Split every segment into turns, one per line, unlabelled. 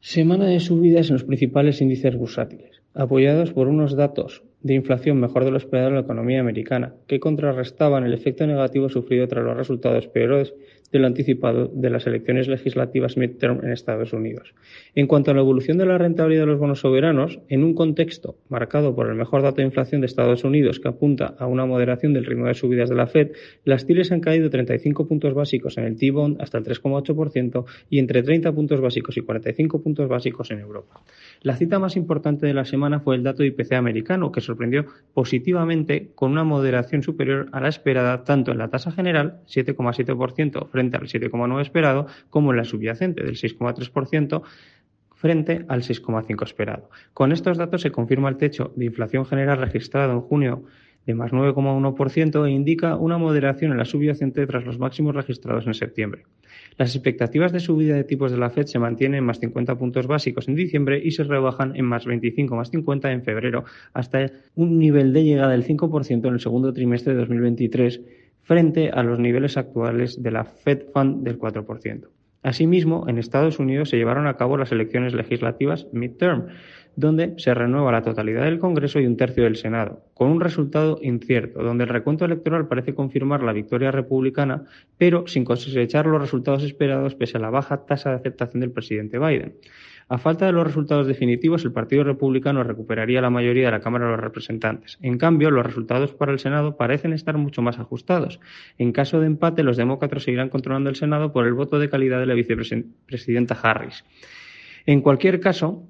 Semana de subidas en los principales índices bursátiles, apoyados por unos datos de inflación mejor de lo esperado en la economía americana, que contrarrestaban el efecto negativo sufrido tras los resultados peores de lo anticipado de las elecciones legislativas midterm en Estados Unidos. En cuanto a la evolución de la rentabilidad de los bonos soberanos, en un contexto marcado por el mejor dato de inflación de Estados Unidos que apunta a una moderación del ritmo de subidas de la Fed, las TIRES han caído 35 puntos básicos en el T-bond hasta el 3,8% y entre 30 puntos básicos y 45 puntos básicos en Europa. La cita más importante de la semana fue el dato de IPC americano, que sorprendió positivamente con una moderación superior a la esperada tanto en la tasa general, 7,7% frente al 7,9% esperado, como en la subyacente del 6,3% frente al 6,5% esperado. Con estos datos se confirma el techo de inflación general registrado en junio de más 9,1% e indica una moderación en la subyacente tras los máximos registrados en septiembre. Las expectativas de subida de tipos de la Fed se mantienen en más 50 puntos básicos en diciembre y se rebajan en más 25 más 50 en febrero hasta un nivel de llegada del 5% en el segundo trimestre de 2023 frente a los niveles actuales de la Fed Fund del 4%. Asimismo, en Estados Unidos se llevaron a cabo las elecciones legislativas midterm, donde se renueva la totalidad del Congreso y un tercio del Senado, con un resultado incierto, donde el recuento electoral parece confirmar la victoria republicana, pero sin cosechar los resultados esperados pese a la baja tasa de aceptación del presidente Biden. A falta de los resultados definitivos, el Partido Republicano recuperaría la mayoría de la Cámara de los Representantes. En cambio, los resultados para el Senado parecen estar mucho más ajustados. En caso de empate, los demócratas seguirán controlando el Senado por el voto de calidad de la vicepresidenta Harris. En cualquier caso,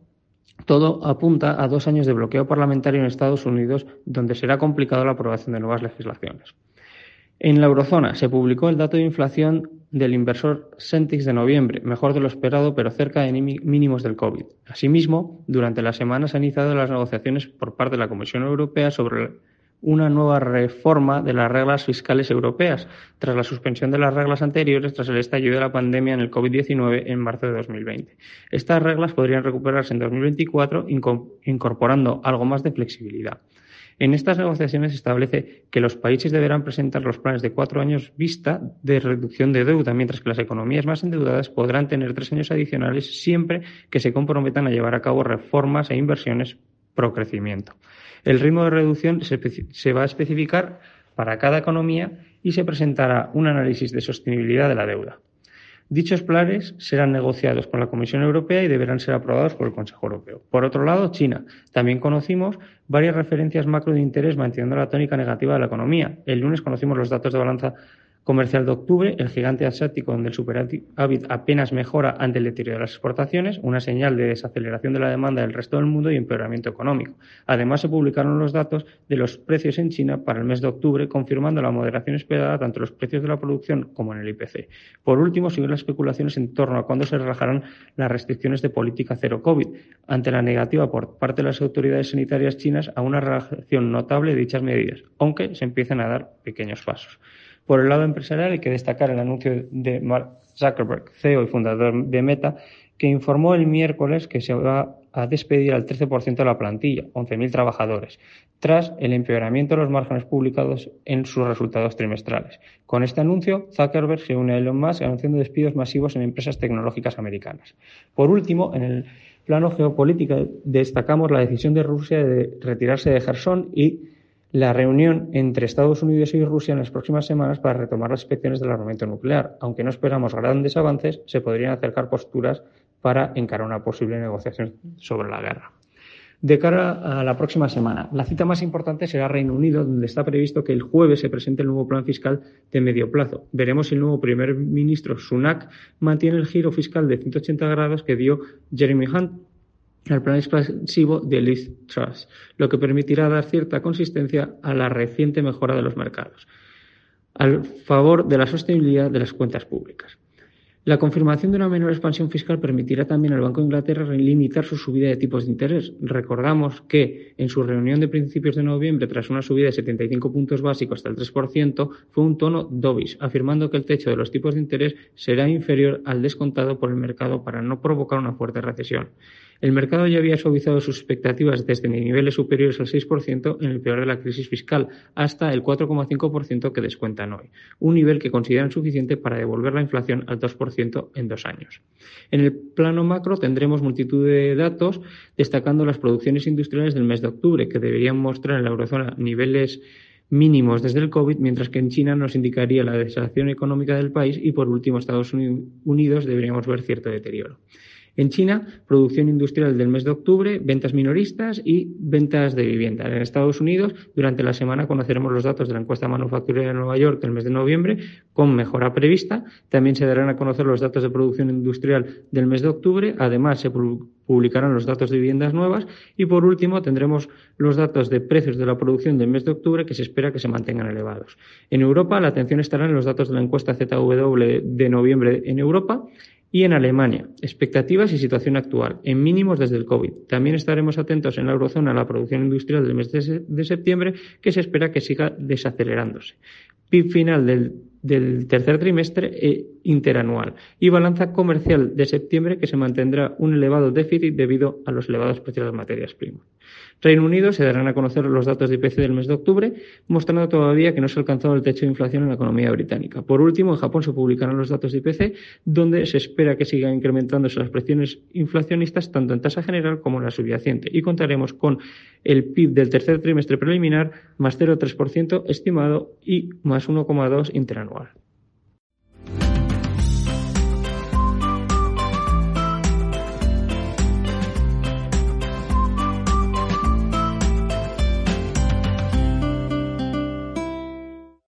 todo apunta a dos años de bloqueo parlamentario en Estados Unidos, donde será complicado la aprobación de nuevas legislaciones. En la eurozona se publicó el dato de inflación del inversor Centix de noviembre, mejor de lo esperado, pero cerca de mínimos del COVID. Asimismo, durante la semana se han iniciado las negociaciones por parte de la Comisión Europea sobre una nueva reforma de las reglas fiscales europeas, tras la suspensión de las reglas anteriores tras el estallido de la pandemia en el COVID-19 en marzo de 2020. Estas reglas podrían recuperarse en 2024 incorporando algo más de flexibilidad. En estas negociaciones se establece que los países deberán presentar los planes de cuatro años vista de reducción de deuda, mientras que las economías más endeudadas podrán tener tres años adicionales siempre que se comprometan a llevar a cabo reformas e inversiones pro crecimiento. El ritmo de reducción se, va a especificar para cada economía y se presentará un análisis de sostenibilidad de la deuda. Dichos planes serán negociados con la Comisión Europea y deberán ser aprobados por el Consejo Europeo. Por otro lado, China. También conocimos varias referencias macro de interés manteniendo la tónica negativa de la economía. El lunes conocimos los datos de balanza comercial de octubre, el gigante asiático donde el superávit apenas mejora ante el deterioro de las exportaciones, una señal de desaceleración de la demanda del resto del mundo y empeoramiento económico. Además, se publicaron los datos de los precios en China para el mes de octubre, confirmando la moderación esperada tanto en los precios de la producción como en el IPC. Por último, siguen las especulaciones en torno a cuándo se relajarán las restricciones de política cero COVID, ante la negativa por parte de las autoridades sanitarias chinas a una relajación notable de dichas medidas, aunque se empiezan a dar pequeños pasos. Por el lado empresarial hay que destacar el anuncio de Mark Zuckerberg, CEO y fundador de Meta, que informó el miércoles que se va a despedir al 13% de la plantilla, 11.000 trabajadores, tras el empeoramiento de los márgenes publicados en sus resultados trimestrales. Con este anuncio, Zuckerberg se une a Elon Musk anunciando despidos masivos en empresas tecnológicas americanas. Por último, en el plano geopolítico destacamos la decisión de Rusia de retirarse de Gerson y la reunión entre Estados Unidos y Rusia en las próximas semanas para retomar las inspecciones del armamento nuclear. Aunque no esperamos grandes avances, se podrían acercar posturas para encarar una posible negociación sobre la guerra. De cara a la próxima semana, la cita más importante será Reino Unido, donde está previsto que el jueves se presente el nuevo plan fiscal de medio plazo. Veremos si el nuevo primer ministro Sunak mantiene el giro fiscal de 180 grados que dio Jeremy Hunt al plan expansivo de Liz Truss, lo que permitirá dar cierta consistencia a la reciente mejora de los mercados, al favor de la sostenibilidad de las cuentas públicas. La confirmación de una menor expansión fiscal permitirá también al Banco de Inglaterra limitar su subida de tipos de interés. Recordamos que en su reunión de principios de noviembre, tras una subida de 75 puntos básicos hasta el 3%, fue un tono dovish, afirmando que el techo de los tipos de interés será inferior al descontado por el mercado para no provocar una fuerte recesión. El mercado ya había suavizado sus expectativas desde niveles superiores al 6% en el peor de la crisis fiscal hasta el 4,5% que descuentan hoy, un nivel que consideran suficiente para devolver la inflación al 2% 0,7% en dos años. En el plano macro tendremos multitud de datos destacando las producciones industriales del mes de octubre, que deberían mostrar en la eurozona niveles mínimos desde el COVID, mientras que en China nos indicaría la desaceleración económica del país y, por último, Estados Unidos deberíamos ver cierto deterioro. En China, producción industrial del mes de octubre, ventas minoristas y ventas de vivienda. En Estados Unidos, durante la semana conoceremos los datos de la encuesta manufacturera de Nueva York del mes de noviembre, con mejora prevista. También se darán a conocer los datos de producción industrial del mes de octubre. Además, se publicarán los datos de viviendas nuevas. Y, por último, tendremos los datos de precios de la producción del mes de octubre, que se espera que se mantengan elevados. En Europa, la atención estará en los datos de la encuesta ZW de noviembre en Europa y en Alemania, expectativas y situación actual, en mínimos desde el COVID. También estaremos atentos en la eurozona a la producción industrial del mes de, septiembre, que se espera que siga desacelerándose. PIB final del, tercer trimestre e interanual y balanza comercial de septiembre que se mantendrá un elevado déficit debido a los elevados precios de las materias primas. Reino Unido se darán a conocer los datos de IPC del mes de octubre, mostrando todavía que no se ha alcanzado el techo de inflación en la economía británica. Por último, en Japón se publicarán los datos de IPC, donde se espera que sigan incrementándose las presiones inflacionistas tanto en tasa general como en la subyacente. Y contaremos con el PIB del tercer trimestre preliminar más 0,3% estimado y más 1,2% interanual.